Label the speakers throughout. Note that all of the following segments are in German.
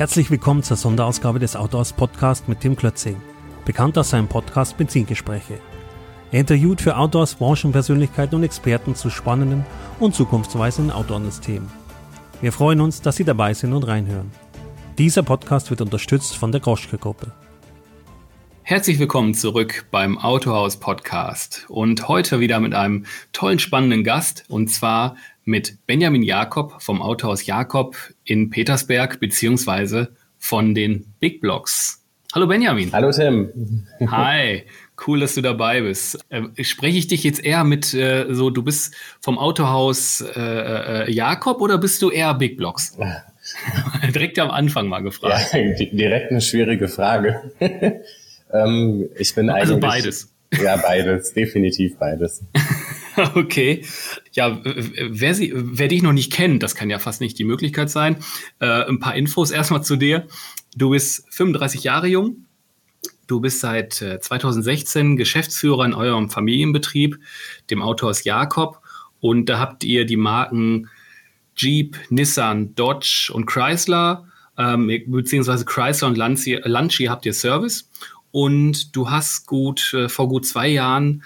Speaker 1: Herzlich willkommen zur Sonderausgabe des Autors Podcast mit Tim Klötzing, bekannt aus seinem Podcast Benzingespräche. Er interviewt für Outdoors Branchenpersönlichkeiten und Experten zu spannenden und zukunftsweisenden Outdoor-Themen. Wir freuen uns, dass Sie dabei sind und reinhören. Dieser Podcast wird unterstützt von der Groschke Gruppe.
Speaker 2: Herzlich willkommen zurück beim Autohaus Podcast und heute wieder mit einem tollen, spannenden Gast und zwar mit Benjamin Jakob vom Autohaus Jakob in Petersberg beziehungsweise von den Big Blocks. Hallo Benjamin.
Speaker 3: Hallo Tim.
Speaker 2: Hi. Cool, dass du dabei bist. Äh, spreche ich dich jetzt eher mit äh, so, du bist vom Autohaus äh, äh, Jakob oder bist du eher Big Blocks? direkt am Anfang mal gefragt.
Speaker 3: Ja, direkt eine schwierige Frage. ähm, ich bin also
Speaker 2: eigentlich. Also beides.
Speaker 3: Ja, beides, definitiv beides.
Speaker 2: Okay. Ja, wer, sie, wer dich noch nicht kennt, das kann ja fast nicht die Möglichkeit sein. Äh, ein paar Infos erstmal zu dir. Du bist 35 Jahre jung, Du bist seit 2016 äh, Geschäftsführer in eurem Familienbetrieb, dem Autohaus Jakob. Und da habt ihr die Marken Jeep, Nissan, Dodge und Chrysler, ähm, beziehungsweise Chrysler und Lancia, Lancia habt ihr Service. Und du hast gut äh, vor gut zwei Jahren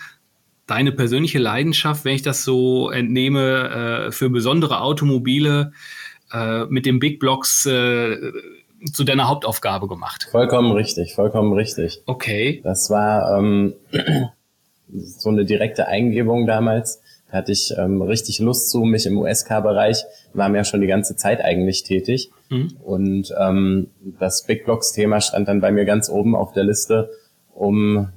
Speaker 2: deine persönliche Leidenschaft, wenn ich das so entnehme, äh, für besondere Automobile äh, mit den Big Blocks äh, zu deiner Hauptaufgabe gemacht.
Speaker 3: Vollkommen richtig, vollkommen richtig.
Speaker 2: Okay.
Speaker 3: Das war ähm, so eine direkte Eingebung damals. Da hatte ich ähm, richtig Lust zu, mich im USK-Bereich, war mir ja schon die ganze Zeit eigentlich tätig. Mhm. Und ähm, das Big Blocks-Thema stand dann bei mir ganz oben auf der Liste, um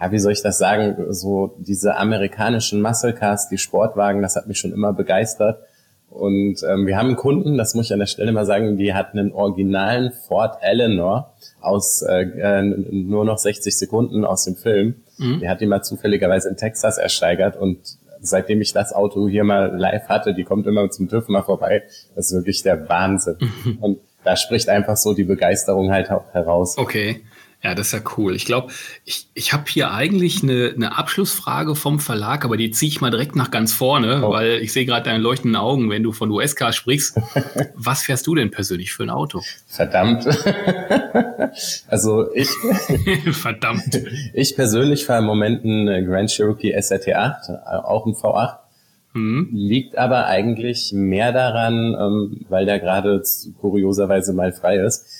Speaker 3: ja, wie soll ich das sagen, so diese amerikanischen Muscle Cars, die Sportwagen, das hat mich schon immer begeistert. Und ähm, wir haben einen Kunden, das muss ich an der Stelle mal sagen, die hat einen originalen Ford Eleanor aus äh, äh nur noch 60 Sekunden aus dem Film. Mhm. Die hat die mal zufälligerweise in Texas ersteigert und seitdem ich das Auto hier mal live hatte, die kommt immer zum TÜV mal vorbei, das ist wirklich der Wahnsinn. Mhm. Und da spricht einfach so die Begeisterung halt auch heraus.
Speaker 2: Okay. Ja, das ist ja cool. Ich glaube, ich, ich habe hier eigentlich eine, eine Abschlussfrage vom Verlag, aber die ziehe ich mal direkt nach ganz vorne, oh. weil ich sehe gerade deine leuchtenden Augen, wenn du von USK sprichst. Was fährst du denn persönlich für ein Auto?
Speaker 3: Verdammt. also ich.
Speaker 2: Verdammt.
Speaker 3: Ich persönlich fahre im Moment einen Grand Cherokee SRT 8, auch ein V8. Mhm. Liegt aber eigentlich mehr daran, ähm, weil der gerade kurioserweise mal frei ist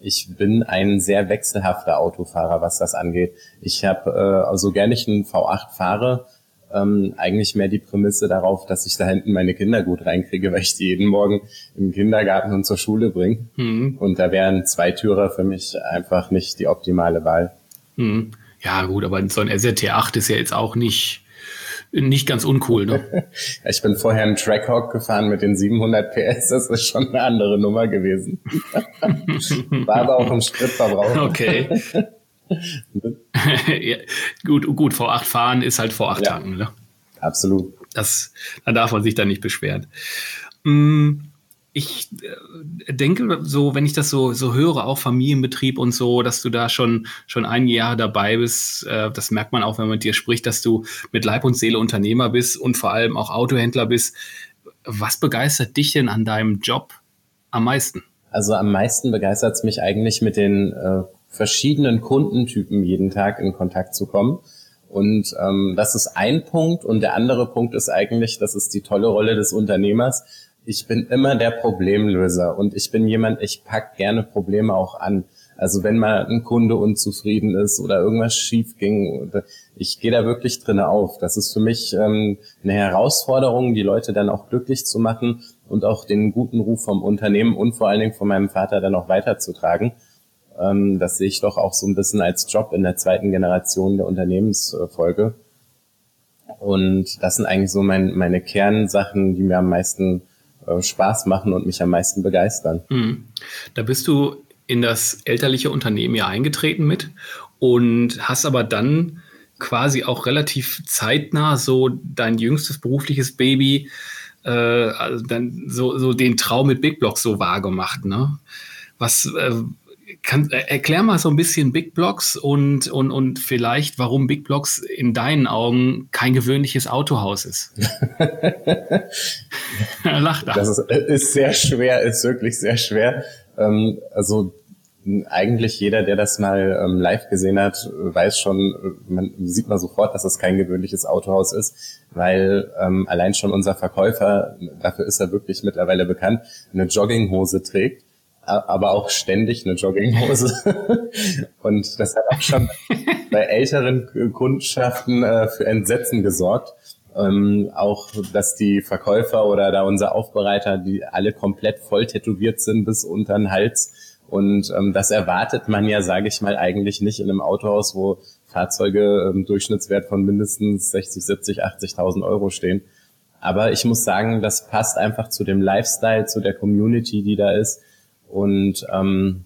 Speaker 3: ich bin ein sehr wechselhafter Autofahrer, was das angeht. Ich habe, äh, also gerne ich einen V8 fahre, ähm, eigentlich mehr die Prämisse darauf, dass ich da hinten meine Kinder gut reinkriege, weil ich die jeden Morgen im Kindergarten und zur Schule bringe. Mhm. Und da wären zwei Türer für mich einfach nicht die optimale Wahl.
Speaker 2: Mhm. Ja, gut, aber so ein SRT8 ist ja jetzt auch nicht nicht ganz uncool, ne?
Speaker 3: ich bin vorher einen Trackhawk gefahren mit den 700 PS, das ist schon eine andere Nummer gewesen. War aber auch im Spritverbrauch.
Speaker 2: Okay. ja, gut, gut, V8 fahren ist halt V8 ja, tanken, ne?
Speaker 3: Absolut.
Speaker 2: Das, da darf man sich da nicht beschweren. Mm, ich äh, denke so, wenn ich das so, so höre, auch Familienbetrieb und so, dass du da schon, schon ein Jahr dabei bist. Äh, das merkt man auch, wenn man mit dir spricht, dass du mit Leib und Seele Unternehmer bist und vor allem auch Autohändler bist. Was begeistert dich denn an deinem Job am meisten?
Speaker 3: Also am meisten begeistert es mich eigentlich mit den äh, verschiedenen Kundentypen jeden Tag in Kontakt zu kommen. Und ähm, das ist ein Punkt. Und der andere Punkt ist eigentlich, das ist die tolle Rolle des Unternehmers, ich bin immer der Problemlöser und ich bin jemand, ich pack gerne Probleme auch an. Also wenn mal ein Kunde unzufrieden ist oder irgendwas schief ging, ich gehe da wirklich drin auf. Das ist für mich ähm, eine Herausforderung, die Leute dann auch glücklich zu machen und auch den guten Ruf vom Unternehmen und vor allen Dingen von meinem Vater dann auch weiterzutragen. Ähm, das sehe ich doch auch so ein bisschen als Job in der zweiten Generation der Unternehmensfolge. Und das sind eigentlich so mein, meine Kernsachen, die mir am meisten äh, Spaß machen und mich am meisten begeistern. Mhm.
Speaker 2: Da bist du in das elterliche Unternehmen ja eingetreten mit und hast aber dann quasi auch relativ zeitnah so dein jüngstes berufliches Baby, äh, also dann so, so den Traum mit Big Blocks so wahr gemacht. Ne? Was, äh, kann, äh, erklär mal so ein bisschen Big Blocks und, und, und vielleicht, warum Big Blocks in deinen Augen kein gewöhnliches Autohaus ist.
Speaker 3: Lach da. Das ist, ist, sehr schwer, ist wirklich sehr schwer. Ähm, also eigentlich jeder, der das mal ähm, live gesehen hat, weiß schon, äh, man sieht man sofort, dass es kein gewöhnliches Autohaus ist, weil ähm, allein schon unser Verkäufer, dafür ist er wirklich mittlerweile bekannt, eine Jogginghose trägt, aber auch ständig eine Jogginghose. Und das hat auch schon bei älteren Kundschaften äh, für Entsetzen gesorgt. Ähm, auch, dass die Verkäufer oder da unser Aufbereiter, die alle komplett voll tätowiert sind bis unter den Hals, und ähm, das erwartet man ja, sage ich mal, eigentlich nicht in einem Autohaus, wo Fahrzeuge ähm, Durchschnittswert von mindestens 60, 70, 80.000 Euro stehen. Aber ich muss sagen, das passt einfach zu dem Lifestyle, zu der Community, die da ist. Und ähm,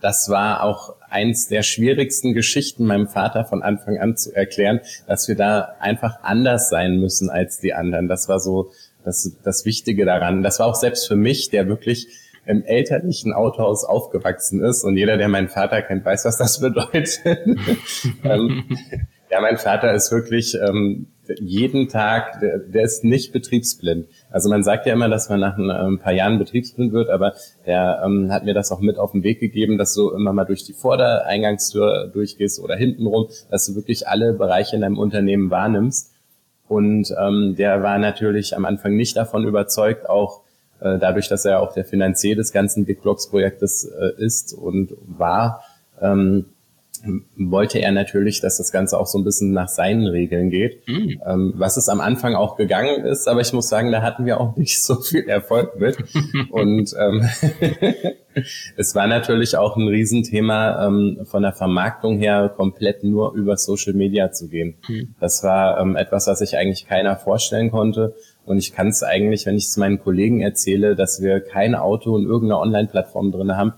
Speaker 3: das war auch eins der schwierigsten Geschichten meinem Vater von Anfang an zu erklären, dass wir da einfach anders sein müssen als die anderen. Das war so das, das Wichtige daran. Das war auch selbst für mich, der wirklich im elterlichen Autohaus aufgewachsen ist und jeder, der meinen Vater kennt, weiß, was das bedeutet. ähm, ja, mein Vater ist wirklich ähm, jeden Tag, der, der, ist nicht betriebsblind. Also man sagt ja immer, dass man nach ein, ein paar Jahren betriebsblind wird, aber er ähm, hat mir das auch mit auf den Weg gegeben, dass du immer mal durch die Vordereingangstür durchgehst oder hintenrum, dass du wirklich alle Bereiche in deinem Unternehmen wahrnimmst. Und ähm, der war natürlich am Anfang nicht davon überzeugt, auch äh, dadurch, dass er auch der Finanzier des ganzen Big Blocks Projektes äh, ist und war, ähm, wollte er natürlich, dass das Ganze auch so ein bisschen nach seinen Regeln geht, mhm. ähm, was es am Anfang auch gegangen ist, aber ich muss sagen, da hatten wir auch nicht so viel Erfolg mit. und ähm, es war natürlich auch ein Riesenthema, ähm, von der Vermarktung her komplett nur über Social Media zu gehen. Mhm. Das war ähm, etwas, was sich eigentlich keiner vorstellen konnte. Und ich kann es eigentlich, wenn ich es meinen Kollegen erzähle, dass wir kein Auto in irgendeiner Online-Plattform drin haben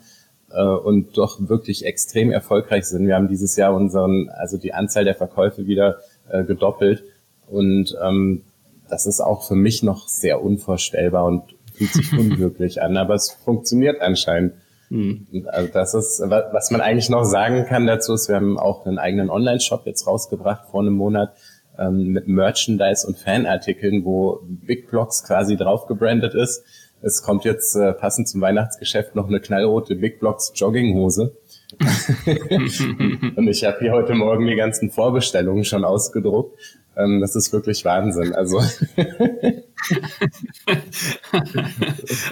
Speaker 3: äh, und doch wirklich extrem erfolgreich sind. Wir haben dieses Jahr unseren, also die Anzahl der Verkäufe wieder äh, gedoppelt. Und ähm, das ist auch für mich noch sehr unvorstellbar und fühlt sich unwirklich an, aber es funktioniert anscheinend. Mhm. Also das ist, was man eigentlich noch sagen kann dazu ist, wir haben auch einen eigenen Online-Shop jetzt rausgebracht vor einem Monat ähm, mit Merchandise und Fanartikeln, wo Big Blocks quasi drauf gebrandet ist. Es kommt jetzt äh, passend zum Weihnachtsgeschäft noch eine knallrote Big Blocks Jogginghose. und ich habe hier heute Morgen die ganzen Vorbestellungen schon ausgedruckt. Ähm, das ist wirklich Wahnsinn. Also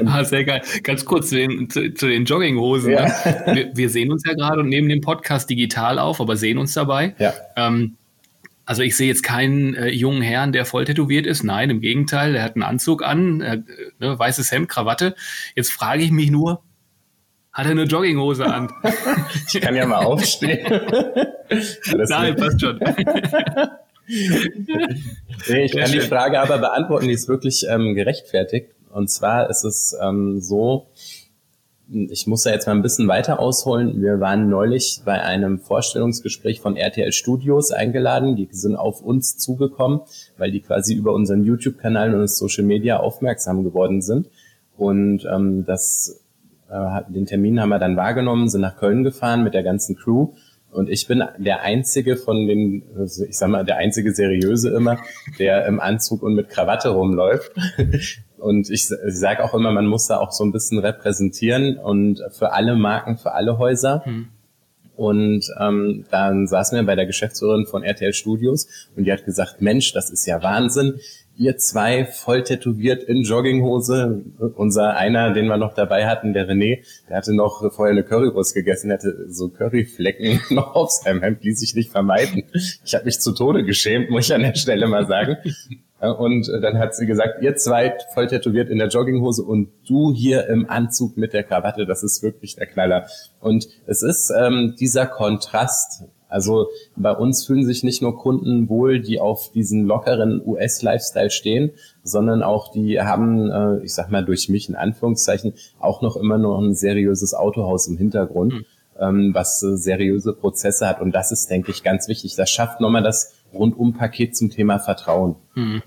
Speaker 2: ah, sehr geil. Ganz kurz zu den, zu, zu den Jogginghosen. Ja. Wir, wir, sehen uns ja gerade und nehmen den Podcast digital auf, aber sehen uns dabei.
Speaker 3: Ja.
Speaker 2: Ähm, also ich sehe jetzt keinen äh, jungen Herrn, der voll tätowiert ist. Nein, im Gegenteil, er hat einen Anzug an, äh, ne, weißes Hemd, Krawatte. Jetzt frage ich mich nur, hat er eine Jogginghose an?
Speaker 3: ich kann ja mal aufstehen.
Speaker 2: Nein, passt schon.
Speaker 3: nee, ich kann die Frage aber beantworten, die ist wirklich ähm, gerechtfertigt. Und zwar ist es ähm, so, ich muss da jetzt mal ein bisschen weiter ausholen. Wir waren neulich bei einem Vorstellungsgespräch von RTL Studios eingeladen. Die sind auf uns zugekommen, weil die quasi über unseren YouTube-Kanal und Social Media aufmerksam geworden sind. Und ähm, das, äh, den Termin haben wir dann wahrgenommen, sind nach Köln gefahren mit der ganzen Crew. Und ich bin der einzige von den, also ich sag mal, der einzige seriöse immer, der im Anzug und mit Krawatte rumläuft. Und ich, ich sage auch immer, man muss da auch so ein bisschen repräsentieren und für alle Marken, für alle Häuser. Hm. Und ähm, dann saßen wir bei der Geschäftsführerin von RTL Studios und die hat gesagt, Mensch, das ist ja Wahnsinn. Ihr zwei voll tätowiert in Jogginghose. Unser einer, den wir noch dabei hatten, der René, der hatte noch vorher eine Currywurst gegessen, hatte so Curryflecken noch auf seinem Hemd, ließ sich nicht vermeiden. Ich habe mich zu Tode geschämt, muss ich an der Stelle mal sagen. Und äh, dann hat sie gesagt, ihr zwei voll tätowiert in der Jogginghose und du hier im Anzug mit der Krawatte, das ist wirklich der Knaller. Und es ist ähm, dieser Kontrast. Also bei uns fühlen sich nicht nur Kunden wohl, die auf diesen lockeren US-Lifestyle stehen, sondern auch die haben, äh, ich sag mal durch mich in Anführungszeichen, auch noch immer noch ein seriöses Autohaus im Hintergrund. Mhm ähm, was äh, seriöse Prozesse hat. Und das ist, denke ich, ganz wichtig. Das schafft nochmal das Rundum-Paket zum Thema Vertrauen. Mhm.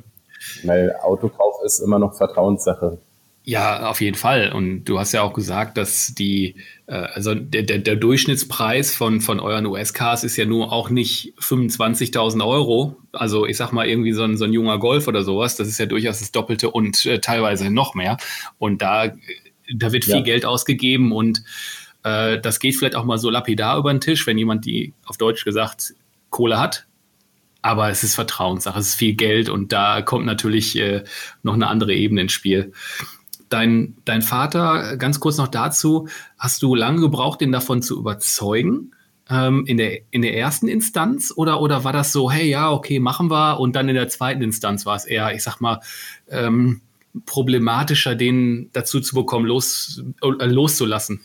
Speaker 3: Weil Autokauf ist immer noch Vertrauenssache.
Speaker 2: Ja, auf jeden Fall. Und du hast ja auch gesagt, dass die, äh, also der, der, der Durchschnittspreis von, von euren US-Cars ist ja nur auch nicht 25.000 Euro. Also ich sag mal irgendwie so ein, so ein junger Golf oder sowas. Das ist ja durchaus das Doppelte und äh, teilweise noch mehr. Und da da wird viel ja. Geld ausgegeben und äh, das geht vielleicht auch mal so lapidar über den Tisch, wenn jemand die auf Deutsch gesagt Kohle hat. Aber es ist Vertrauenssache, es ist viel Geld und da kommt natürlich äh, noch eine andere Ebene ins Spiel. Dein, dein Vater, ganz kurz noch dazu, hast du lange gebraucht, den davon zu überzeugen? Ähm, in, der, in der ersten Instanz oder, oder war das so, hey, ja, okay, machen wir und dann in der zweiten Instanz war es eher, ich sag mal, ähm, problematischer, den dazu zu bekommen, los, äh, loszulassen?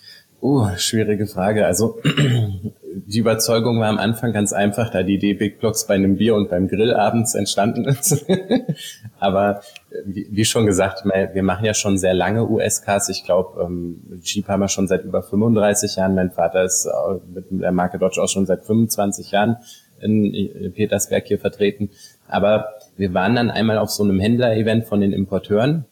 Speaker 3: Oh, schwierige Frage. Also die Überzeugung war am Anfang ganz einfach, da die Idee Big Blocks bei einem Bier und beim Grill abends entstanden ist. Aber wie, wie, schon gesagt, wir machen ja schon sehr lange US-Cars. Ich glaube, ähm, Jeep haben wir schon seit über 35 Jahren. Mein Vater ist mit der Marke Dodge auch schon seit 25 Jahren in Petersberg hier vertreten. Aber wir waren dann einmal auf so einem Händler-Event von den Importeuren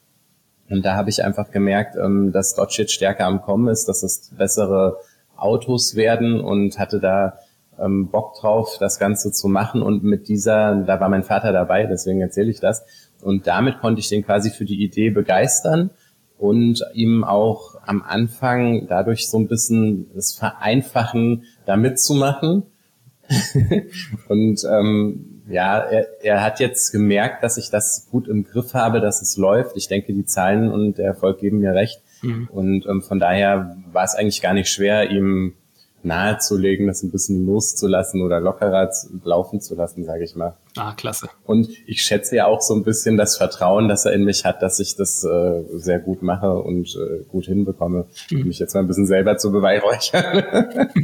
Speaker 3: und da habe ich einfach gemerkt, ähm, dass Dodge jetzt stärker am Kommen ist, dass es bessere Autos werden und hatte da ähm, Bock drauf, das Ganze zu machen. Und mit dieser, da war mein Vater dabei, deswegen erzähle ich das. Und damit konnte ich den quasi für die Idee begeistern und ihm auch am Anfang dadurch so ein bisschen das Vereinfachen da mitzumachen. und ähm, ja, er, er hat jetzt gemerkt, dass ich das gut im Griff habe, dass es läuft. Ich denke, die Zahlen und der Erfolg geben mir recht. Mhm. Und ähm, von daher war es eigentlich gar nicht schwer, ihm nahezulegen, das ein bisschen loszulassen oder lockerer laufen zu lassen, sage ich mal.
Speaker 2: Ah, klasse.
Speaker 3: Und ich schätze ja auch so ein bisschen das Vertrauen, das er in mich hat, dass ich das äh, sehr gut mache und äh, gut hinbekomme, mhm. mich jetzt mal ein bisschen selber zu beweihräuchern.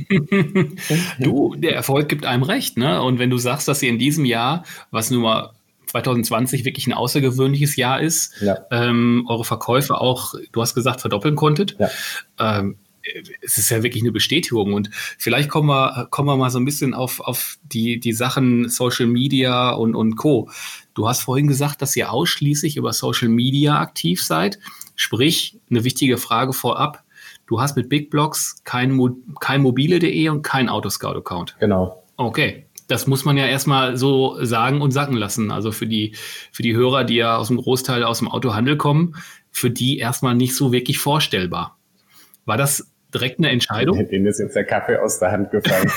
Speaker 2: du, der Erfolg gibt einem recht, ne? Und wenn du sagst, dass ihr in diesem Jahr, was nun mal 2020 wirklich ein außergewöhnliches Jahr ist, ja. ähm, eure Verkäufe auch, du hast gesagt, verdoppeln konntet. Ja. Ähm, es ist ja wirklich eine Bestätigung. Und vielleicht kommen wir, kommen wir mal so ein bisschen auf, auf die, die Sachen Social Media und, und Co. Du hast vorhin gesagt, dass ihr ausschließlich über Social Media aktiv seid. Sprich, eine wichtige Frage vorab. Du hast mit Big Blocks kein, Mo kein mobile.de und kein Autoscout-Account.
Speaker 3: Genau.
Speaker 2: Okay. Das muss man ja erstmal so sagen und sacken lassen. Also für die, für die Hörer, die ja aus dem Großteil aus dem Autohandel kommen, für die erstmal nicht so wirklich vorstellbar. War das direkt eine Entscheidung.
Speaker 3: Denen ist jetzt der Kaffee aus der Hand gefallen.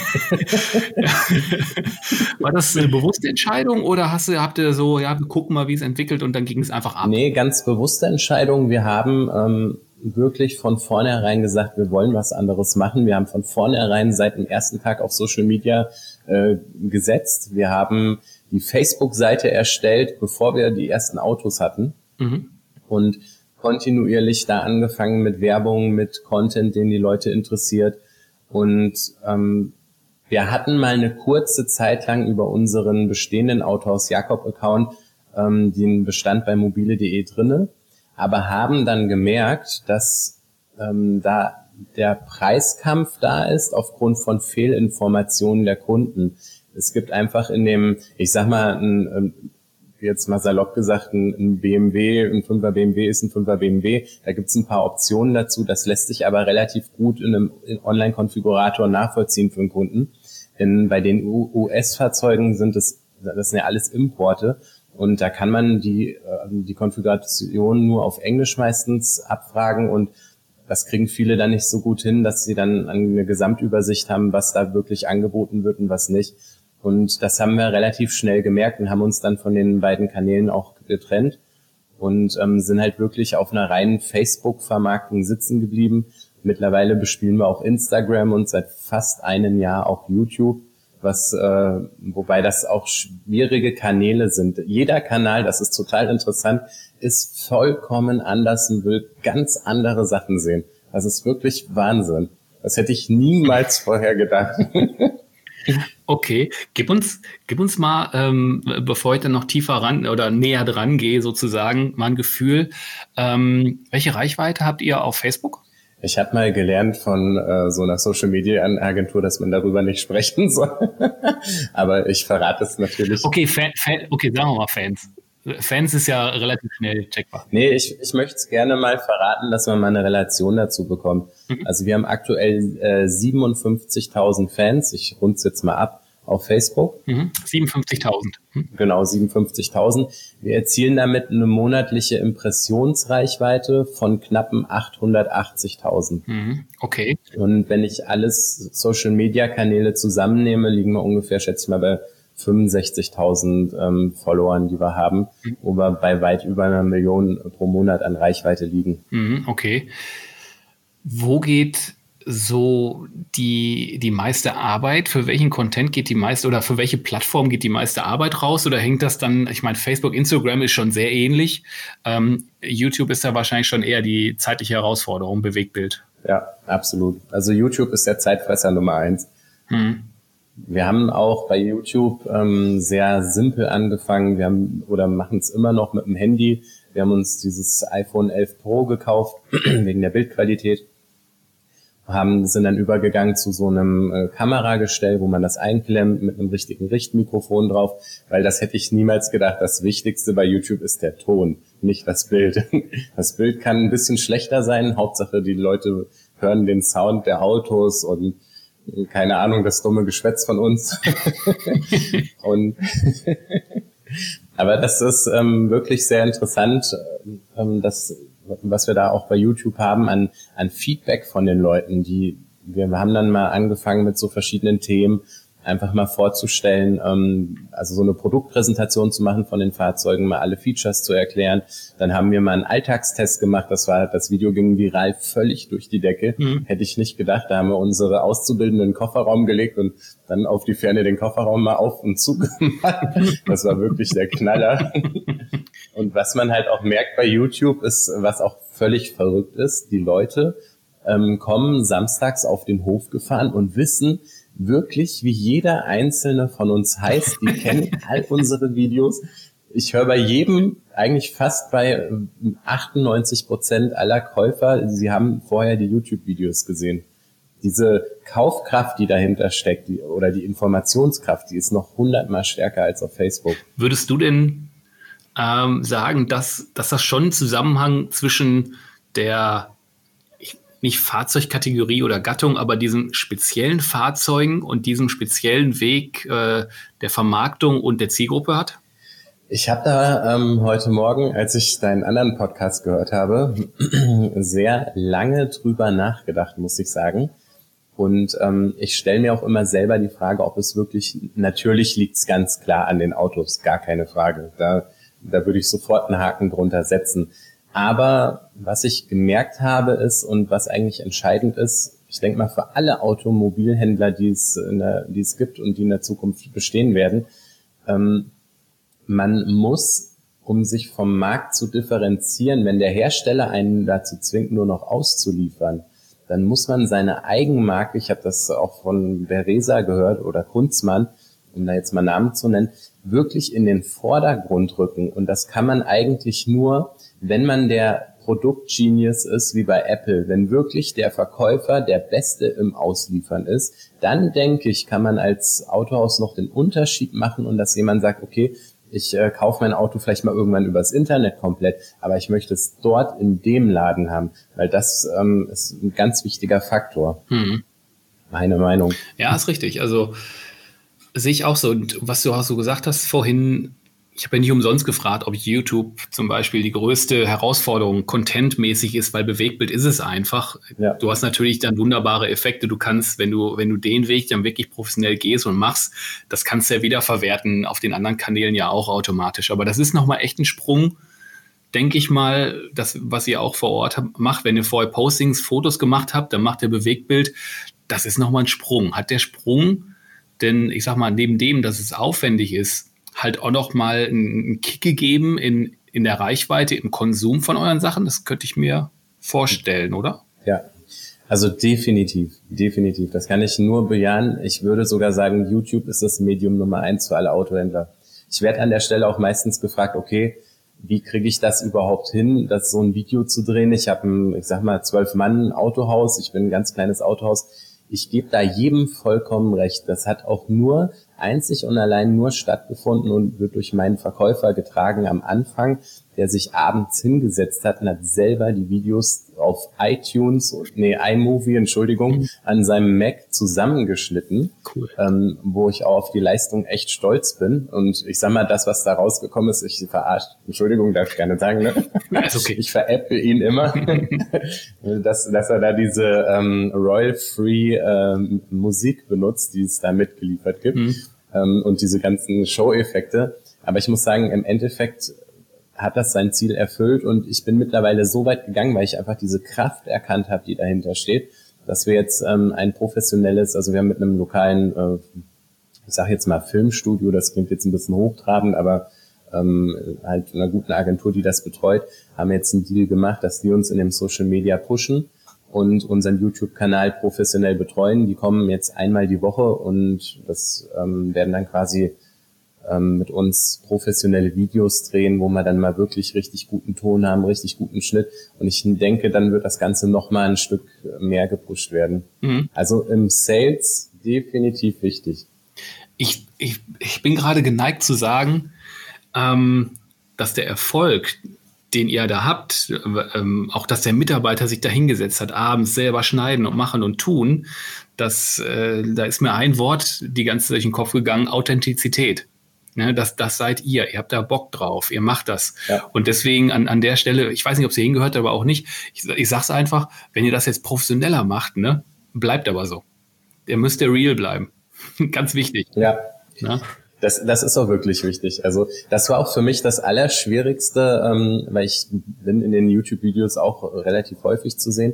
Speaker 2: War das eine bewusste Entscheidung oder hast du, habt ihr so, ja, wir gucken mal, wie es entwickelt und dann ging es einfach ab?
Speaker 3: Nee, ganz bewusste Entscheidung. Wir haben ähm, wirklich von vornherein gesagt, wir wollen was anderes machen. Wir haben von vornherein seit dem ersten Tag auf Social Media äh, gesetzt. Wir haben die Facebook-Seite erstellt, bevor wir die ersten Autos hatten. Mhm. Und kontinuierlich da angefangen mit Werbung, mit Content, den die Leute interessiert. Und ähm, wir hatten mal eine kurze Zeit lang über unseren bestehenden Autohaus Jakob-Account ähm, den Bestand bei mobile.de drinne, aber haben dann gemerkt, dass ähm, da der Preiskampf da ist aufgrund von Fehlinformationen der Kunden. Es gibt einfach in dem, ich sag mal, ein, jetzt mal salopp gesagt, ein, BMW, ein 5er BMW ist ein 5er BMW. Da gibt es ein paar Optionen dazu. Das lässt sich aber relativ gut in einem Online-Konfigurator nachvollziehen für den Kunden. Denn bei den US-Fahrzeugen sind es, das sind ja alles Importe. Und da kann man die, äh, die Konfiguration nur auf Englisch meistens abfragen und das kriegen viele dann nicht so gut hin, dass sie dann eine Gesamtübersicht haben, was da wirklich angeboten wird und was nicht. Und das haben wir relativ schnell gemerkt und haben uns dann von den beiden Kanälen auch getrennt und ähm, sind halt wirklich auf einer reinen Facebook-Vermarktung sitzen geblieben. Mittlerweile bespielen wir auch Instagram und seit fast einem Jahr auch YouTube, was äh, wobei das auch schwierige Kanäle sind. Jeder Kanal, das ist total interessant, ist vollkommen anders und will ganz andere Sachen sehen. Das ist wirklich Wahnsinn. Das hätte ich niemals vorher gedacht.
Speaker 2: Okay, gib uns, gib uns mal, ähm, bevor ich dann noch tiefer ran oder näher dran gehe, sozusagen, mal ein Gefühl. Ähm, welche Reichweite habt ihr auf Facebook?
Speaker 3: Ich habe mal gelernt von äh, so einer Social Media Agentur, dass man darüber nicht sprechen soll. Aber ich verrate es natürlich.
Speaker 2: Okay, Fan, Fan, okay, sagen wir mal Fans. Fans ist ja relativ schnell checkbar.
Speaker 3: Nee, ich, ich möchte es gerne mal verraten, dass man mal eine Relation dazu bekommt. Mhm. Also wir haben aktuell äh, 57.000 Fans, ich rund's jetzt mal ab, auf Facebook.
Speaker 2: Mhm. 57.000.
Speaker 3: Mhm. Genau, 57.000. Wir erzielen damit eine monatliche Impressionsreichweite von knappen 880.000.
Speaker 2: Mhm. Okay.
Speaker 3: Und wenn ich alles Social-Media-Kanäle zusammennehme, liegen wir ungefähr, schätze ich mal, bei 65.000 ähm, Followern, die wir haben, mhm. wo wir bei weit über einer Million pro Monat an Reichweite liegen.
Speaker 2: Mhm, okay. Wo geht so die, die meiste Arbeit? Für welchen Content geht die meiste oder für welche Plattform geht die meiste Arbeit raus? Oder hängt das dann, ich meine, Facebook, Instagram ist schon sehr ähnlich. Ähm, YouTube ist da wahrscheinlich schon eher die zeitliche Herausforderung, Bewegtbild.
Speaker 3: Ja, absolut. Also YouTube ist der Zeitfresser Nummer eins. Hm. Wir haben auch bei YouTube ähm, sehr simpel angefangen. Wir haben oder machen es immer noch mit dem Handy. Wir haben uns dieses iPhone 11 Pro gekauft wegen der Bildqualität haben, sind dann übergegangen zu so einem äh, Kameragestell, wo man das einklemmt mit einem richtigen Richtmikrofon drauf, weil das hätte ich niemals gedacht. Das Wichtigste bei YouTube ist der Ton, nicht das Bild. Das Bild kann ein bisschen schlechter sein. Hauptsache, die Leute hören den Sound der Autos und keine Ahnung, das dumme Geschwätz von uns. und aber das ist ähm, wirklich sehr interessant, ähm, dass was wir da auch bei YouTube haben an, an Feedback von den Leuten, die wir haben dann mal angefangen mit so verschiedenen Themen, einfach mal vorzustellen, ähm, also so eine Produktpräsentation zu machen von den Fahrzeugen, mal alle Features zu erklären. Dann haben wir mal einen Alltagstest gemacht. Das war, das Video ging viral völlig durch die Decke. Mhm. Hätte ich nicht gedacht. Da haben wir unsere Auszubildenden Kofferraum gelegt und dann auf die Ferne den Kofferraum mal auf und zu gemacht. Das war wirklich der Knaller. Und was man halt auch merkt bei YouTube ist, was auch völlig verrückt ist, die Leute ähm, kommen samstags auf den Hof gefahren und wissen wirklich, wie jeder einzelne von uns heißt. Die kennen all unsere Videos. Ich höre bei jedem, eigentlich fast bei 98 Prozent aller Käufer, sie haben vorher die YouTube-Videos gesehen. Diese Kaufkraft, die dahinter steckt, die, oder die Informationskraft, die ist noch hundertmal stärker als auf Facebook.
Speaker 2: Würdest du denn ähm, sagen, dass, dass das schon einen Zusammenhang zwischen der nicht Fahrzeugkategorie oder Gattung, aber diesen speziellen Fahrzeugen und diesem speziellen Weg äh, der Vermarktung und der Zielgruppe hat?
Speaker 3: Ich habe da ähm, heute Morgen, als ich deinen anderen Podcast gehört habe, sehr lange drüber nachgedacht, muss ich sagen. Und ähm, ich stelle mir auch immer selber die Frage, ob es wirklich, natürlich liegt es ganz klar an den Autos, gar keine Frage. Da da würde ich sofort einen Haken drunter setzen. Aber was ich gemerkt habe ist und was eigentlich entscheidend ist, ich denke mal für alle Automobilhändler, die es, der, die es gibt und die in der Zukunft bestehen werden, ähm, man muss, um sich vom Markt zu differenzieren, wenn der Hersteller einen dazu zwingt, nur noch auszuliefern, dann muss man seine Eigenmarke, ich habe das auch von Beresa gehört oder Kunzmann, um da jetzt mal Namen zu nennen, wirklich in den Vordergrund rücken. Und das kann man eigentlich nur, wenn man der Produktgenius ist wie bei Apple, wenn wirklich der Verkäufer der Beste im Ausliefern ist, dann denke ich, kann man als Autohaus noch den Unterschied machen und dass jemand sagt, okay, ich äh, kaufe mein Auto vielleicht mal irgendwann übers Internet komplett, aber ich möchte es dort in dem Laden haben, weil das ähm, ist ein ganz wichtiger Faktor. Hm. Meine Meinung.
Speaker 2: Ja, ist richtig. Also Sehe ich auch so. Und was du auch so gesagt hast vorhin, ich habe ja nicht umsonst gefragt, ob YouTube zum Beispiel die größte Herausforderung contentmäßig ist, weil Bewegtbild ist es einfach. Ja. Du hast natürlich dann wunderbare Effekte. Du kannst, wenn du, wenn du den Weg dann wirklich professionell gehst und machst, das kannst du ja wiederverwerten auf den anderen Kanälen ja auch automatisch. Aber das ist nochmal echt ein Sprung, denke ich mal, das, was ihr auch vor Ort macht, wenn ihr vorher Postings, Fotos gemacht habt, dann macht ihr Bewegtbild. Das ist nochmal ein Sprung. Hat der Sprung denn ich sag mal, neben dem, dass es aufwendig ist, halt auch noch mal einen Kick gegeben in, in der Reichweite, im Konsum von euren Sachen. Das könnte ich mir vorstellen, oder?
Speaker 3: Ja, also definitiv, definitiv. Das kann ich nur bejahen. Ich würde sogar sagen, YouTube ist das Medium Nummer eins für alle Autohändler. Ich werde an der Stelle auch meistens gefragt, okay, wie kriege ich das überhaupt hin, das so ein Video zu drehen? Ich habe ein, ich sag mal, zwölf Mann Autohaus. Ich bin ein ganz kleines Autohaus ich gebe da jedem vollkommen recht. Das hat auch nur einzig und allein nur stattgefunden und wird durch meinen Verkäufer getragen am Anfang, der sich abends hingesetzt hat und hat selber die Videos auf iTunes, nee, iMovie, Entschuldigung, mhm. an seinem Mac zusammengeschnitten, cool. ähm, wo ich auch auf die Leistung echt stolz bin. Und ich sag mal, das, was da rausgekommen ist, ich verarscht, Entschuldigung, darf ich gerne sagen, ne? ist okay. Ich veräpple ihn immer, dass, dass er da diese ähm, Royal-Free ähm, Musik benutzt, die es da mitgeliefert gibt. Mhm. Ähm, und diese ganzen Show-Effekte. Aber ich muss sagen, im Endeffekt hat das sein Ziel erfüllt und ich bin mittlerweile so weit gegangen, weil ich einfach diese Kraft erkannt habe, die dahinter steht, dass wir jetzt ähm, ein professionelles, also wir haben mit einem lokalen, äh, ich sage jetzt mal Filmstudio, das klingt jetzt ein bisschen hochtrabend, aber ähm, halt einer guten Agentur, die das betreut, haben jetzt einen Deal gemacht, dass die uns in dem Social Media pushen und unseren YouTube-Kanal professionell betreuen. Die kommen jetzt einmal die Woche und das ähm, werden dann quasi ähm, mit uns professionelle Videos drehen, wo wir dann mal wirklich richtig guten Ton haben, richtig guten Schnitt. Und ich denke, dann wird das Ganze noch mal ein Stück mehr gepusht werden. Mhm. Also im Sales definitiv wichtig.
Speaker 2: Ich, ich, ich bin gerade geneigt zu sagen, ähm, dass der Erfolg, den ihr da habt, ähm, auch dass der Mitarbeiter sich da hingesetzt hat, abends selber schneiden und machen und tun, das, äh, da ist mir ein Wort die ganze Zeit durch den Kopf gegangen, Authentizität. Ne, das, das seid ihr. Ihr habt da Bock drauf. Ihr macht das. Ja. Und deswegen an, an der Stelle, ich weiß nicht, ob sie hingehört, aber auch nicht. Ich, ich sag's einfach, wenn ihr das jetzt professioneller macht, ne, bleibt aber so. Ihr müsst der real bleiben. Ganz wichtig.
Speaker 3: Ja. Na? Das, das ist auch wirklich wichtig. Also das war auch für mich das Allerschwierigste, ähm, weil ich bin in den YouTube-Videos auch relativ häufig zu sehen.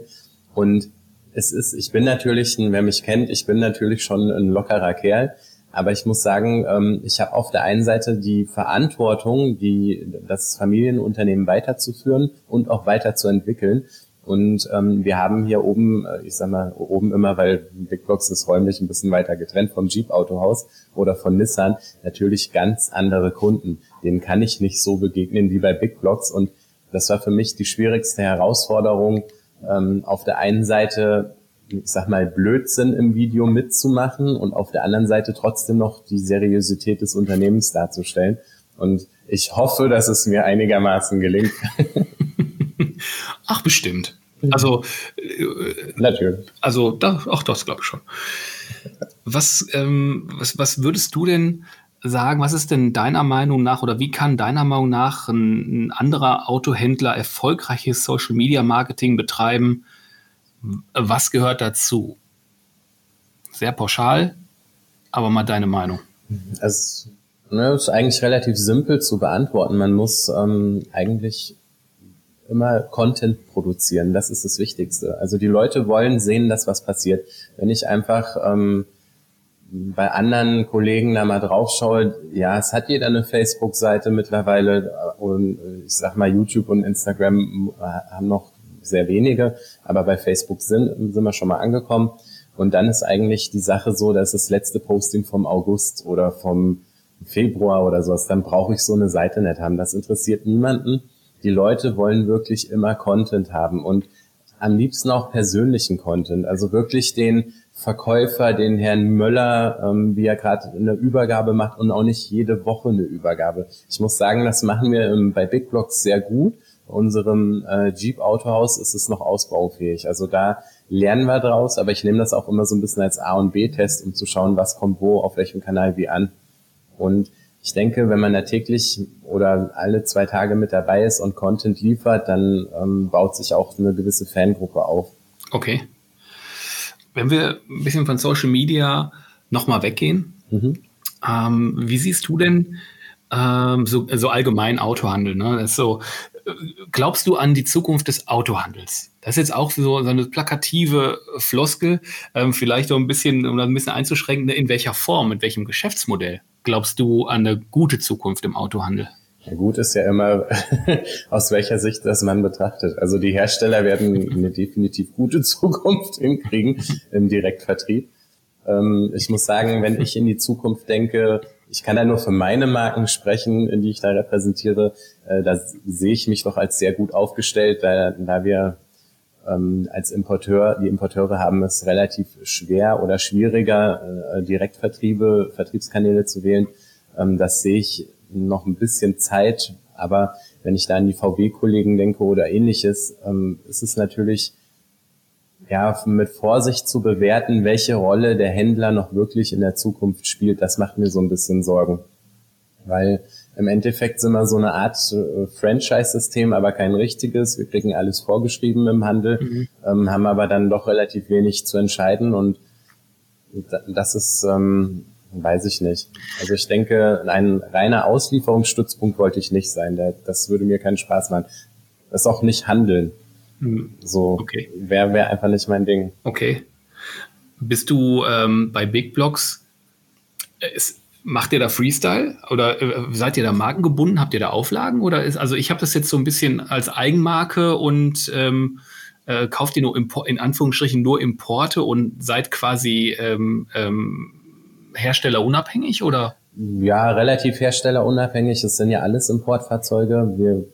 Speaker 3: Und es ist, ich bin natürlich, wer mich kennt, ich bin natürlich schon ein lockerer Kerl. Aber ich muss sagen, ähm, ich habe auf der einen Seite die Verantwortung, die, das Familienunternehmen weiterzuführen und auch weiterzuentwickeln. Und ähm, wir haben hier oben, äh, ich sag mal oben immer, weil Big Box ist räumlich ein bisschen weiter getrennt vom Jeep Autohaus oder von Nissan, natürlich ganz andere Kunden. Denen kann ich nicht so begegnen wie bei Big Blocks. Und das war für mich die schwierigste Herausforderung, ähm, auf der einen Seite ich sag mal, Blödsinn im Video mitzumachen und auf der anderen Seite trotzdem noch die Seriosität des Unternehmens darzustellen. Und ich hoffe, dass es mir einigermaßen gelingt.
Speaker 2: Ach, bestimmt. Also,
Speaker 3: äh, natürlich.
Speaker 2: Also, da, auch das glaube ich schon. Was, ähm, was, was würdest du denn sagen, was ist denn deiner Meinung nach oder wie kann deiner Meinung nach ein, ein anderer Autohändler erfolgreiches Social Media Marketing betreiben, was gehört dazu? Sehr pauschal, aber mal deine Meinung.
Speaker 3: Es ne, ist eigentlich relativ simpel zu beantworten. Man muss ähm, eigentlich immer Content produzieren. Das ist das Wichtigste. Also die Leute wollen sehen, dass was passiert. Wenn ich einfach ähm, bei anderen Kollegen da mal drauf schaue, ja, es hat jeder eine Facebook-Seite mittlerweile und ich sag mal, YouTube und Instagram haben noch sehr wenige, aber bei Facebook sind, sind wir schon mal angekommen. Und dann ist eigentlich die Sache so, dass das letzte Posting vom August oder vom Februar oder sowas, dann brauche ich so eine Seite nicht haben. Das interessiert niemanden. Die Leute wollen wirklich immer Content haben und am liebsten auch persönlichen Content. Also wirklich den Verkäufer, den Herrn Möller, ähm, wie er gerade eine Übergabe macht und auch nicht jede Woche eine Übergabe. Ich muss sagen, das machen wir ähm, bei Big Blocks sehr gut unserem äh, Jeep Autohaus ist es noch ausbaufähig. Also da lernen wir draus, aber ich nehme das auch immer so ein bisschen als A und B-Test, um zu schauen, was kommt wo, auf welchem Kanal wie an. Und ich denke, wenn man da täglich oder alle zwei Tage mit dabei ist und Content liefert, dann ähm, baut sich auch eine gewisse Fangruppe auf.
Speaker 2: Okay. Wenn wir ein bisschen von Social Media nochmal weggehen, mhm. ähm, wie siehst du denn ähm, so, so allgemein Autohandel? Ne? Das ist so, glaubst du an die Zukunft des Autohandels? Das ist jetzt auch so, so eine plakative Floskel, ähm, vielleicht auch ein bisschen, um das ein bisschen einzuschränken, in welcher Form, mit welchem Geschäftsmodell glaubst du an eine gute Zukunft im Autohandel?
Speaker 3: Ja, gut ist ja immer, aus welcher Sicht das man betrachtet. Also die Hersteller werden eine definitiv gute Zukunft hinkriegen im Direktvertrieb. Ähm, ich muss sagen, wenn ich in die Zukunft denke, ich kann da nur für meine Marken sprechen, die ich da repräsentiere. Äh, da sehe ich mich doch als sehr gut aufgestellt, da, da wir ähm, als Importeur, die Importeure haben es relativ schwer oder schwieriger, äh, Direktvertriebe, Vertriebskanäle zu wählen. Ähm, das sehe ich noch ein bisschen Zeit, aber wenn ich da an die VW-Kollegen denke oder ähnliches, ähm, ist es natürlich ja, mit Vorsicht zu bewerten, welche Rolle der Händler noch wirklich in der Zukunft spielt, das macht mir so ein bisschen Sorgen. Weil im Endeffekt sind wir so eine Art äh, Franchise-System, aber kein richtiges. Wir kriegen alles vorgeschrieben im Handel, mhm. ähm, haben aber dann doch relativ wenig zu entscheiden und das ist, ähm, weiß ich nicht. Also ich denke, ein reiner Auslieferungsstützpunkt wollte ich nicht sein. Das würde mir keinen Spaß machen. Das ist auch nicht Handeln. Mhm. So okay. wäre wär einfach nicht mein Ding.
Speaker 2: Okay. Bist du ähm, bei Big Blocks? Ist, Macht ihr da Freestyle oder äh, seid ihr da markengebunden? Habt ihr da Auflagen oder ist also ich habe das jetzt so ein bisschen als Eigenmarke und ähm, äh, kauft ihr nur Impor in Anführungsstrichen nur Importe und seid quasi ähm, ähm, herstellerunabhängig oder?
Speaker 3: Ja, relativ herstellerunabhängig. Es sind ja alles Importfahrzeuge. Wir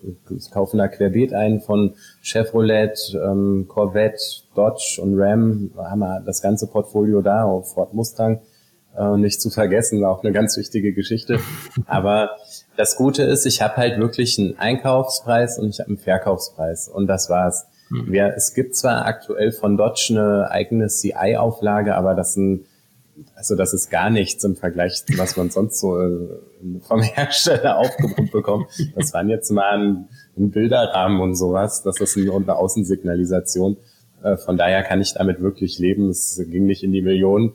Speaker 3: kaufen da querbeet ein von Chevrolet, ähm, Corvette, Dodge und Ram. Da haben wir das ganze Portfolio da, auch Ford Mustang äh, nicht zu vergessen, auch eine ganz wichtige Geschichte. Aber das Gute ist, ich habe halt wirklich einen Einkaufspreis und ich habe einen Verkaufspreis und das war's. Mhm. Wir, es gibt zwar aktuell von Dodge eine eigene CI-Auflage, aber das sind also das ist gar nichts im Vergleich zu was man sonst so äh, vom Hersteller aufgebaut bekommt. Das waren jetzt mal ein, ein Bilderrahmen und sowas. Das ist eine, eine Außensignalisation. Äh, von daher kann ich damit wirklich leben. Es ging nicht in die Millionen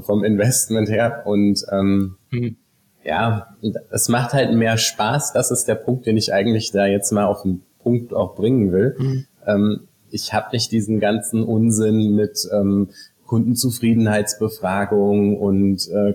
Speaker 3: vom Investment her. Und ähm, mhm. ja, es macht halt mehr Spaß. Das ist der Punkt, den ich eigentlich da jetzt mal auf den Punkt auch bringen will. Mhm. Ähm, ich habe nicht diesen ganzen Unsinn mit ähm, Kundenzufriedenheitsbefragung und äh,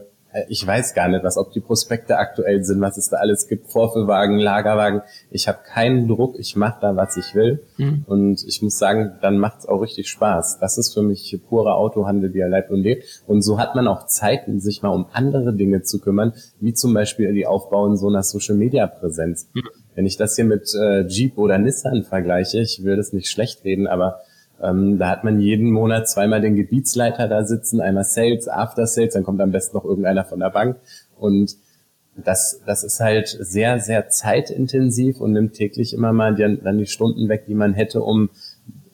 Speaker 3: ich weiß gar nicht, was, ob die Prospekte aktuell sind, was es da alles gibt, Vorführwagen, Lagerwagen. Ich habe keinen Druck, ich mache da, was ich will. Mhm. Und ich muss sagen, dann macht es auch richtig Spaß. Das ist für mich purer Autohandel, wie er lebt und lebt. Und so hat man auch Zeit, sich mal um andere Dinge zu kümmern, wie zum Beispiel die Aufbauen so einer Social-Media-Präsenz. Mhm. Wenn ich das hier mit äh, Jeep oder Nissan vergleiche, ich will das nicht schlecht reden, aber ähm, da hat man jeden Monat zweimal den Gebietsleiter da sitzen, einmal Sales, After Sales, dann kommt am besten noch irgendeiner von der Bank. Und das, das ist halt sehr, sehr zeitintensiv und nimmt täglich immer mal die, dann die Stunden weg, die man hätte, um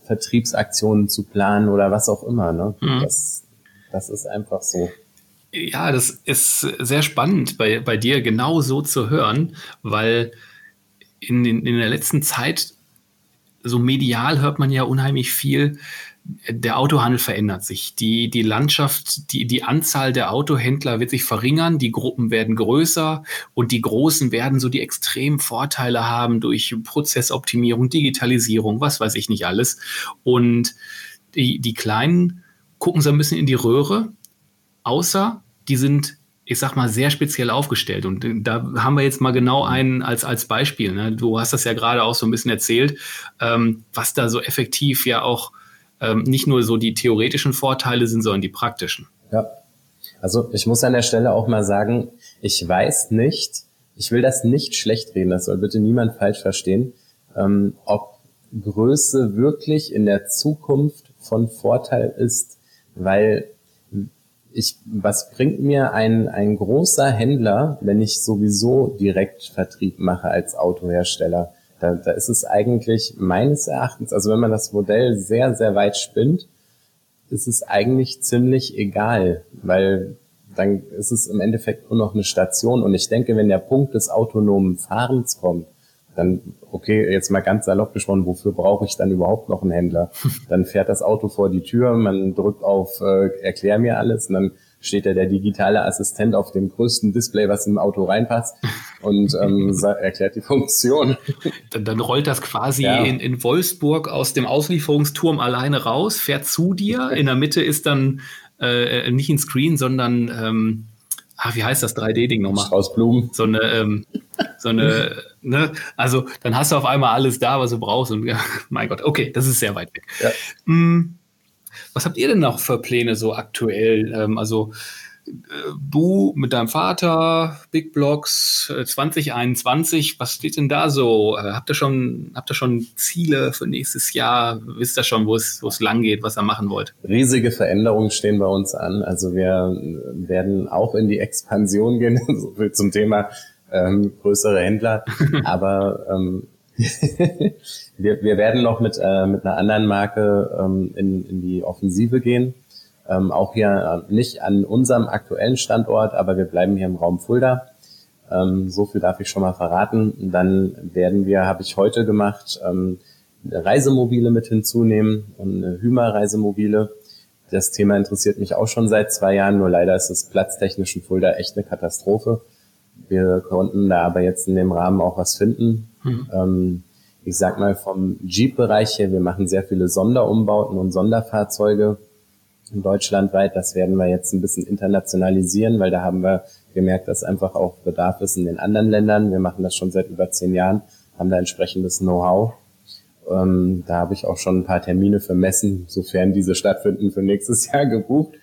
Speaker 3: Vertriebsaktionen zu planen oder was auch immer. Ne? Mhm. Das, das ist einfach so.
Speaker 2: Ja, das ist sehr spannend bei, bei dir genau so zu hören, weil in, in, in der letzten Zeit so medial hört man ja unheimlich viel. Der Autohandel verändert sich. Die, die Landschaft, die, die Anzahl der Autohändler wird sich verringern, die Gruppen werden größer und die Großen werden so die extremen Vorteile haben durch Prozessoptimierung, Digitalisierung, was weiß ich nicht alles. Und die, die Kleinen gucken so ein bisschen in die Röhre, außer die sind ich sag mal, sehr speziell aufgestellt. Und äh, da haben wir jetzt mal genau einen als, als Beispiel. Ne? Du hast das ja gerade auch so ein bisschen erzählt, ähm, was da so effektiv ja auch ähm, nicht nur so die theoretischen Vorteile sind, sondern die praktischen.
Speaker 3: Ja. Also ich muss an der Stelle auch mal sagen, ich weiß nicht, ich will das nicht schlecht reden, das soll bitte niemand falsch verstehen, ähm, ob Größe wirklich in der Zukunft von Vorteil ist, weil ich, was bringt mir ein, ein großer Händler, wenn ich sowieso direkt Vertrieb mache als Autohersteller? Da, da ist es eigentlich meines Erachtens, also wenn man das Modell sehr, sehr weit spinnt, ist es eigentlich ziemlich egal, weil dann ist es im Endeffekt nur noch eine Station. Und ich denke, wenn der Punkt des autonomen Fahrens kommt, dann, okay, jetzt mal ganz salopp gesprochen, wofür brauche ich dann überhaupt noch einen Händler? Dann fährt das Auto vor die Tür, man drückt auf äh, Erklär mir alles und dann steht da der digitale Assistent auf dem größten Display, was im Auto reinpasst und ähm, erklärt die Funktion.
Speaker 2: Dann, dann rollt das quasi ja. in, in Wolfsburg aus dem Auslieferungsturm alleine raus, fährt zu dir. In der Mitte ist dann äh, nicht ein Screen, sondern ähm, ach, wie heißt das 3D-Ding nochmal?
Speaker 3: Strauß Blumen.
Speaker 2: So eine, ähm, so eine, ne, also dann hast du auf einmal alles da, was du brauchst und ja, mein Gott, okay, das ist sehr weit weg. Ja. Hm, was habt ihr denn noch für Pläne so aktuell? Ähm, also du mit deinem Vater, Big Blocks 2021, was steht denn da so? Äh, habt ihr schon, habt ihr schon Ziele für nächstes Jahr? Wisst ihr schon, wo es, wo es lang geht, was ihr machen wollt?
Speaker 3: Riesige Veränderungen stehen bei uns an. Also wir werden auch in die Expansion gehen, so viel zum Thema ähm, größere Händler. Aber ähm, wir, wir werden noch mit, äh, mit einer anderen Marke ähm, in, in die Offensive gehen. Ähm, auch hier äh, nicht an unserem aktuellen Standort, aber wir bleiben hier im Raum Fulda. Ähm, so viel darf ich schon mal verraten. Dann werden wir, habe ich heute gemacht, ähm, Reisemobile mit hinzunehmen und eine Hümer-Reisemobile. Das Thema interessiert mich auch schon seit zwei Jahren, nur leider ist es platztechnisch in Fulda echt eine Katastrophe. Wir konnten da aber jetzt in dem Rahmen auch was finden. Mhm. Ähm, ich sag mal vom Jeep-Bereich her, wir machen sehr viele Sonderumbauten und Sonderfahrzeuge deutschlandweit. Das werden wir jetzt ein bisschen internationalisieren, weil da haben wir gemerkt, dass einfach auch Bedarf ist in den anderen Ländern. Wir machen das schon seit über zehn Jahren, haben da entsprechendes Know-how. Ähm, da habe ich auch schon ein paar Termine für Messen, sofern diese stattfinden, für nächstes Jahr gebucht.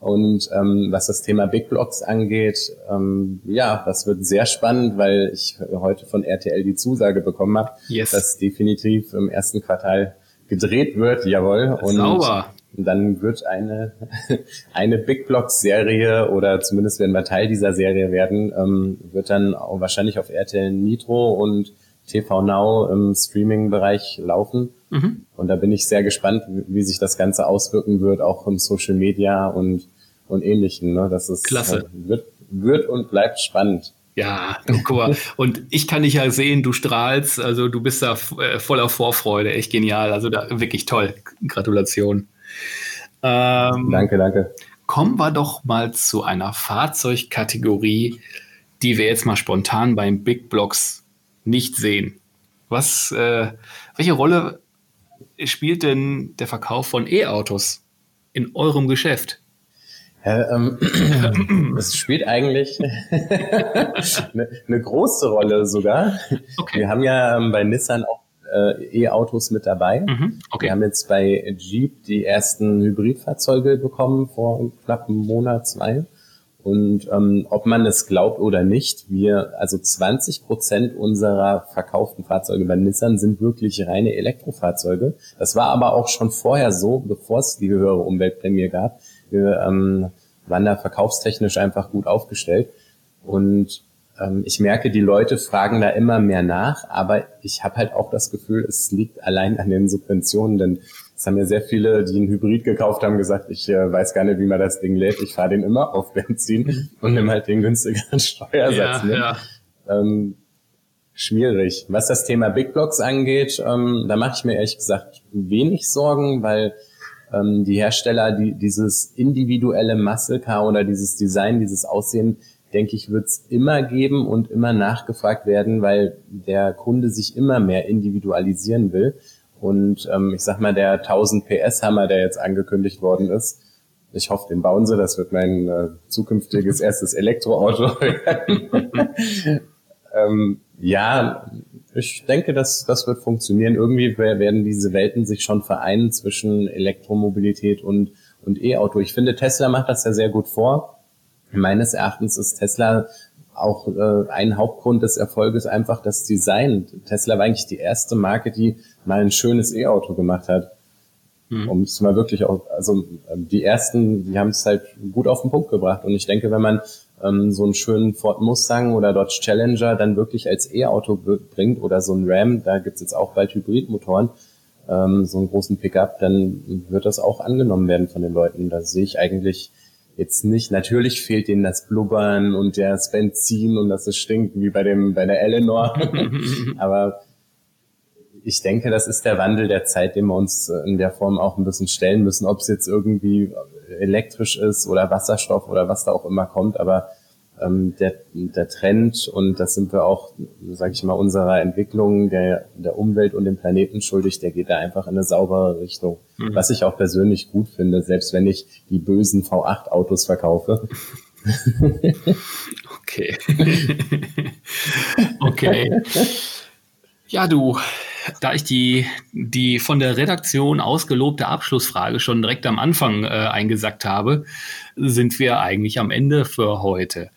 Speaker 3: Und ähm, was das Thema Big Blocks angeht, ähm, ja, das wird sehr spannend, weil ich heute von RTL die Zusage bekommen habe, yes. dass definitiv im ersten Quartal gedreht wird, jawohl.
Speaker 2: Und Sauber.
Speaker 3: dann wird eine, eine Big Blocks Serie oder zumindest werden wir Teil dieser Serie werden, ähm, wird dann auch wahrscheinlich auf RTL Nitro und TV Now im Streaming-Bereich laufen. Mhm. Und da bin ich sehr gespannt, wie, wie, sich das Ganze auswirken wird, auch im Social Media und, und ähnlichen. Ne? Das ist,
Speaker 2: Klasse.
Speaker 3: Äh, wird, wird und bleibt spannend.
Speaker 2: Ja, guck mal. Und ich kann dich ja sehen, du strahlst, also du bist da äh, voller Vorfreude, echt genial. Also da wirklich toll. Gratulation.
Speaker 3: Ähm, danke, danke.
Speaker 2: Kommen wir doch mal zu einer Fahrzeugkategorie, die wir jetzt mal spontan beim Big Blocks nicht sehen. Was, äh, welche Rolle spielt denn der Verkauf von E-Autos in eurem Geschäft?
Speaker 3: Ja, ähm, es spielt eigentlich eine, eine, große Rolle sogar. Okay. Wir haben ja ähm, bei Nissan auch äh, E-Autos mit dabei. Mhm. Okay. Wir haben jetzt bei Jeep die ersten Hybridfahrzeuge bekommen vor knapp einem Monat, zwei. Und ähm, ob man es glaubt oder nicht, wir, also 20 Prozent unserer verkauften Fahrzeuge bei Nissan sind wirklich reine Elektrofahrzeuge. Das war aber auch schon vorher so, bevor es die höhere Umweltprämie gab. Wir ähm, waren da verkaufstechnisch einfach gut aufgestellt. Und ähm, ich merke, die Leute fragen da immer mehr nach, aber ich habe halt auch das Gefühl, es liegt allein an den Subventionen, denn es haben ja sehr viele, die einen Hybrid gekauft haben, gesagt, ich äh, weiß gar nicht, wie man das Ding lädt. Ich fahre den immer auf Benzin und nehme halt den günstigeren Steuersatz. Ja, ne? ja. Ähm, schwierig. Was das Thema Big Blocks angeht, ähm, da mache ich mir ehrlich gesagt wenig Sorgen, weil ähm, die Hersteller, die dieses individuelle Muscle Car oder dieses Design, dieses Aussehen, denke ich, wird es immer geben und immer nachgefragt werden, weil der Kunde sich immer mehr individualisieren will. Und ähm, ich sag mal, der 1000 PS Hammer, der jetzt angekündigt worden ist, ich hoffe, den bauen sie. Das wird mein äh, zukünftiges erstes Elektroauto. ähm, ja, ich denke, dass das wird funktionieren. Irgendwie werden diese Welten sich schon vereinen zwischen Elektromobilität und und E-Auto. Ich finde, Tesla macht das ja sehr gut vor. Meines Erachtens ist Tesla auch äh, ein Hauptgrund des Erfolges einfach das Design. Tesla war eigentlich die erste Marke, die mal ein schönes E-Auto gemacht hat. Mhm. Um es mal wirklich auch, also ähm, die ersten, die haben es halt gut auf den Punkt gebracht. Und ich denke, wenn man ähm, so einen schönen Ford Mustang oder Dodge Challenger dann wirklich als E-Auto bringt oder so ein Ram, da gibt's jetzt auch bald Hybridmotoren, ähm, so einen großen Pickup, dann wird das auch angenommen werden von den Leuten. Da sehe ich eigentlich jetzt nicht, natürlich fehlt denen das Blubbern und das Benzin und dass es stinkt, wie bei dem, bei der Eleanor. Aber ich denke, das ist der Wandel der Zeit, dem wir uns in der Form auch ein bisschen stellen müssen, ob es jetzt irgendwie elektrisch ist oder Wasserstoff oder was da auch immer kommt. Aber ähm, der, der Trend, und das sind wir auch, sage ich mal, unserer Entwicklung der, der Umwelt und dem Planeten schuldig, der geht da einfach in eine saubere Richtung. Mhm. Was ich auch persönlich gut finde, selbst wenn ich die bösen V8-Autos verkaufe.
Speaker 2: okay. okay. Ja, du, da ich die, die von der Redaktion ausgelobte Abschlussfrage schon direkt am Anfang äh, eingesackt habe, sind wir eigentlich am Ende für heute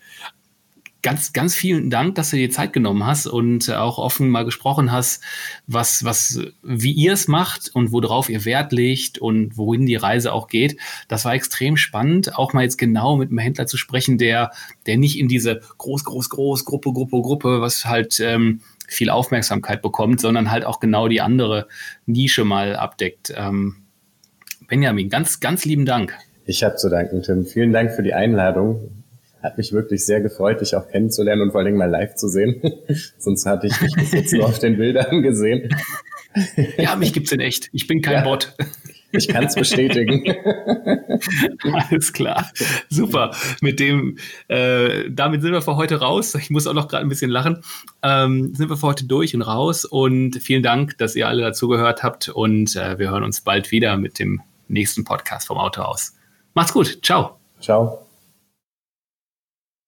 Speaker 2: ganz, ganz vielen Dank, dass du dir Zeit genommen hast und auch offen mal gesprochen hast, was, was, wie ihr es macht und worauf ihr Wert legt und wohin die Reise auch geht. Das war extrem spannend, auch mal jetzt genau mit einem Händler zu sprechen, der, der nicht in diese groß, groß, groß Gruppe, Gruppe, Gruppe, was halt ähm, viel Aufmerksamkeit bekommt, sondern halt auch genau die andere Nische mal abdeckt. Ähm, Benjamin, ganz, ganz lieben Dank.
Speaker 3: Ich habe zu danken, Tim. Vielen Dank für die Einladung. Hat mich wirklich sehr gefreut, dich auch kennenzulernen und vor allem mal live zu sehen. Sonst hatte ich dich bis jetzt nur auf den Bildern gesehen.
Speaker 2: Ja, mich gibt's in echt. Ich bin kein ja. Bot.
Speaker 3: Ich kann es bestätigen.
Speaker 2: Alles klar. Super. Mit dem, äh, damit sind wir für heute raus. Ich muss auch noch gerade ein bisschen lachen. Ähm, sind wir für heute durch und raus. Und vielen Dank, dass ihr alle dazugehört habt. Und äh, wir hören uns bald wieder mit dem nächsten Podcast vom Auto aus. Macht's gut. Ciao.
Speaker 3: Ciao.